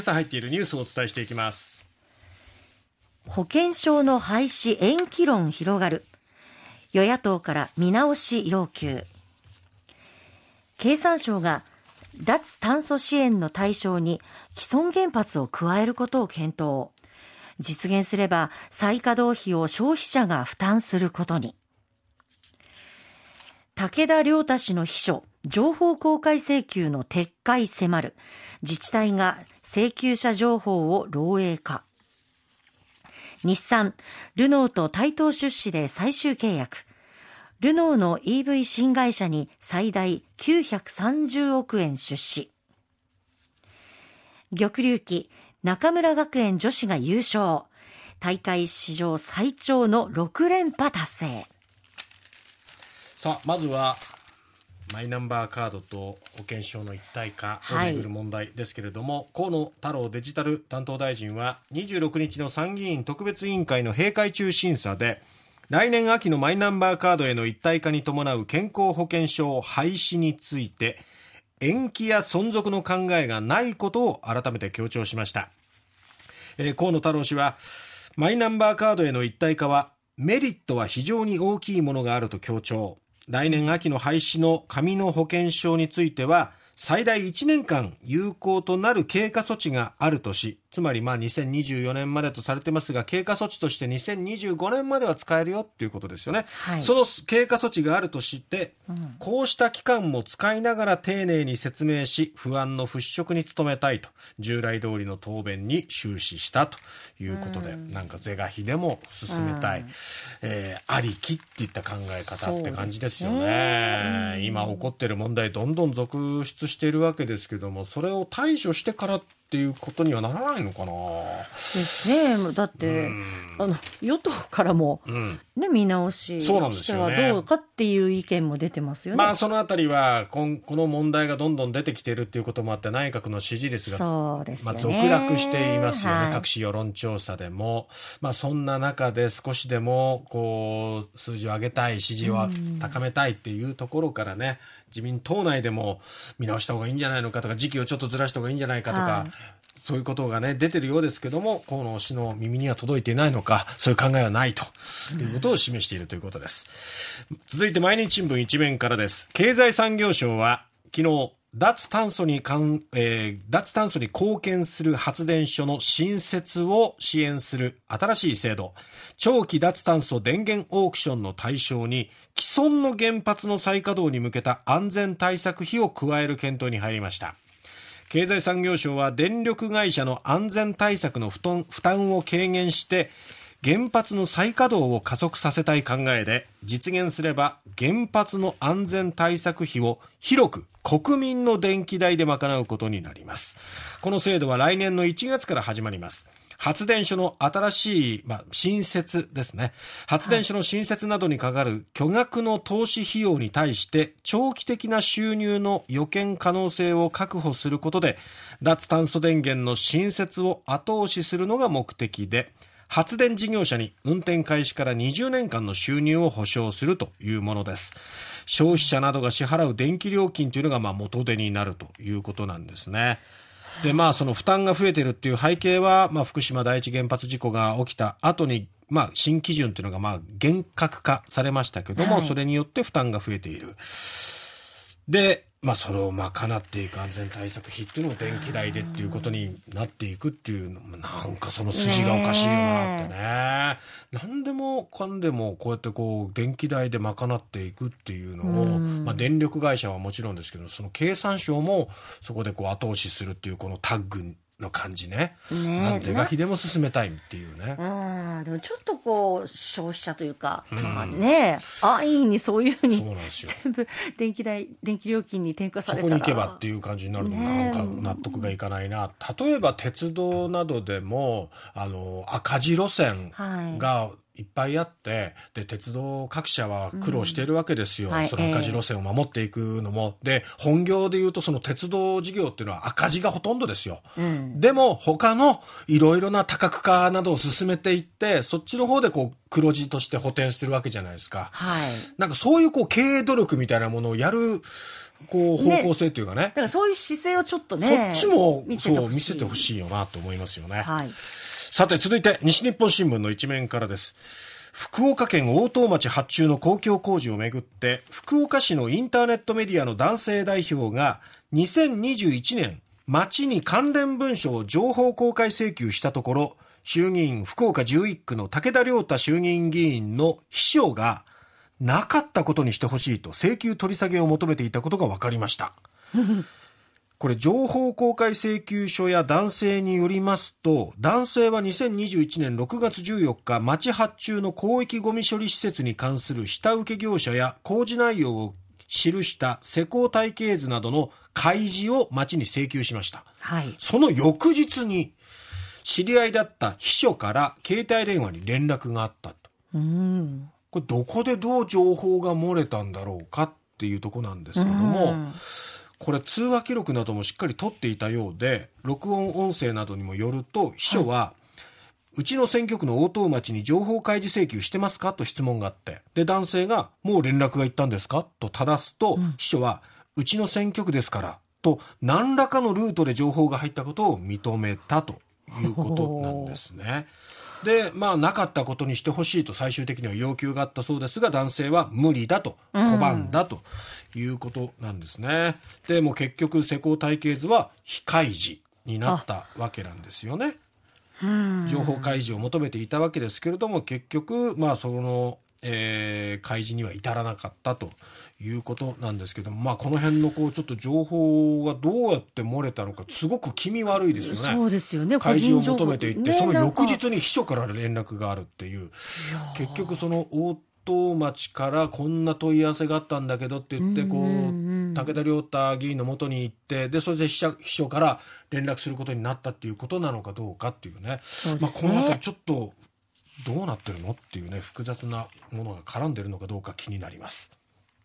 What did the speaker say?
今朝入っているニュースをお伝えしていきます。保険証の廃止延期論広がる。与野党から見直し要求。経産省が脱炭素支援の対象に既存原発を加えることを検討。実現すれば再稼働費を消費者が負担することに。武田良太氏の秘書情報公開請求の撤回迫る自治体が請求者情報を漏洩化日産、ルノーと対等出資で最終契約。ルノーの EV 新会社に最大930億円出資。玉龍記、中村学園女子が優勝。大会史上最長の6連覇達成。さあ、まずは、マイナンバーカードと保険証の一体化をめぐる問題ですけれども、はい、河野太郎デジタル担当大臣は26日の参議院特別委員会の閉会中審査で来年秋のマイナンバーカードへの一体化に伴う健康保険証廃止について延期や存続の考えがないことを改めて強調しました、えー、河野太郎氏はマイナンバーカードへの一体化はメリットは非常に大きいものがあると強調来年秋の廃止の紙の保険証については最大1年間有効となる経過措置があるとし、つまりまあ2024年までとされてますが、経過措置として2025年までは使えるよっていうことですよね。はい、その経過措置があるとして、うん、こうした期間も使いながら丁寧に説明し、不安の払拭に努めたいと、従来通りの答弁に終始したということで、うん、なんか是が非でも進めたい、うん、えー、ありきっていった考え方って感じですよね。今起こってる問題どんどん続出しているわけですけどもそれを対処してからっていうことにはならないのかな。ですね。だって、あの与党からも、ね、見直しそうなんですよ、ね、どうかっていう意見も出てますよね。まあそのあたりはこんこの問題がどんどん出てきているっていうこともあって内閣の支持率がそうです、ね、まあ続落していますよね、はい、各種世論調査でも。まあそんな中で少しでもこう数字を上げたい支持を高めたいっていうところからね、自民党内でも見直した方がいいんじゃないのかとか時期をちょっとずらした方がいいんじゃないかとか。はいそういうことがね、出てるようですけども、河野氏の耳には届いていないのか、そういう考えはないということを示しているということです。続いて毎日新聞一面からです。経済産業省は、昨日、脱炭素にかん、えー、脱炭素に貢献する発電所の新設を支援する新しい制度、長期脱炭素電源オークションの対象に、既存の原発の再稼働に向けた安全対策費を加える検討に入りました。経済産業省は電力会社の安全対策の負担を軽減して原発の再稼働を加速させたい考えで実現すれば原発の安全対策費を広く国民の電気代で賄うことになります。この制度は来年の1月から始まります。発電所の新しい、まあ、新設ですね。発電所の新設などにかかる巨額の投資費用に対して、長期的な収入の予見可能性を確保することで、脱炭素電源の新設を後押しするのが目的で、発電事業者に運転開始から20年間の収入を保証するというものです。消費者などが支払う電気料金というのがまあ元手になるということなんですね。で、まあ、その負担が増えているっていう背景は、まあ、福島第一原発事故が起きた後に、まあ、新基準っていうのが、まあ、厳格化されましたけども、はい、それによって負担が増えている。で、まあ、それを賄っていく安全対策費っていうのを電気代でっていうことになっていくっていうのもなんかその筋がおかしいよなってね。何でもかんでもこうやってこう電気代で賄っていくっていうのを、まあ、電力会社はもちろんですけどその経産省もそこでこう後押しするっていうこのタッグの感じね。ね是が非でも進めたいっていうね。うん、でもちょっとこう、消費者というか、うん、まあね、安易にそういうふうに、そうなんですよ。全部電気代、電気料金に転嫁されたら。そこに行けばっていう感じになるのも、なんか納得がいかないな。例えば鉄道などでも、あの、赤字路線が、はいいっぱいあってで鉄道各社は苦労しているわけですよ、うん。はい、その赤字路線を守っていくのも、で本業でいうとその鉄道事業っていうのは赤字がほとんどですよ、うん、でも他のいろいろな多角化などを進めていってそっちの方でこう黒字として補填してるわけじゃないですか、はい、なんかそういうこう経営努力みたいなものをやるこう方向性っていうかね。だからそういう姿勢をちょっとねそっちも見せてそうほしい。見せてほしいよなと思いますよね、はいさて続いて西日本新聞の一面からです。福岡県大東町発注の公共工事をめぐって福岡市のインターネットメディアの男性代表が2021年町に関連文書を情報公開請求したところ衆議院福岡11区の武田良太衆議院議員の秘書がなかったことにしてほしいと請求取り下げを求めていたことが分かりました。これ情報公開請求書や男性によりますと男性は2021年6月14日町発注の広域ごみ処理施設に関する下請け業者や工事内容を記した施工体系図などの開示を町に請求しました。はい。その翌日に知り合いだった秘書から携帯電話に連絡があったと。うん。これどこでどう情報が漏れたんだろうかっていうとこなんですけども、うんこれ通話記録などもしっかり取っていたようで録音音声などにもよると秘書は、うちの選挙区の大東町に情報開示請求してますか？と質問があってで男性が「もう連絡が行ったんですか?」と正すと、秘書は「うちの選挙区ですから」と何らかのルートで情報が入ったことを認めたということなんですね。で、まあ、なかったことにしてほしいと最終的には要求があったそうですが、男性は無理だと、拒んだということなんですね。で、もう結局、施工体系図は非開示になったわけなんですよね。情報開示を求めていたわけですけれども、結局、まあ、その、えー開示には至らなかったということなんですけども、まあ、この辺のこうちょっと情報がどうやって漏れたのかすごく気味悪いですよね。そうですよね。開示を求めていって、ねその翌日に秘書から連絡があるっていう。結局その大東町からこんな問い合わせがあったんだけどって言ってこう武田良太議員のもとに行ってでそれで秘書秘書から連絡することになったっていうことなのかどうかっていうね。ね。まあ、この辺りちょっとどうなってるのっていうね複雑なものが絡んでるのかどうか気になります。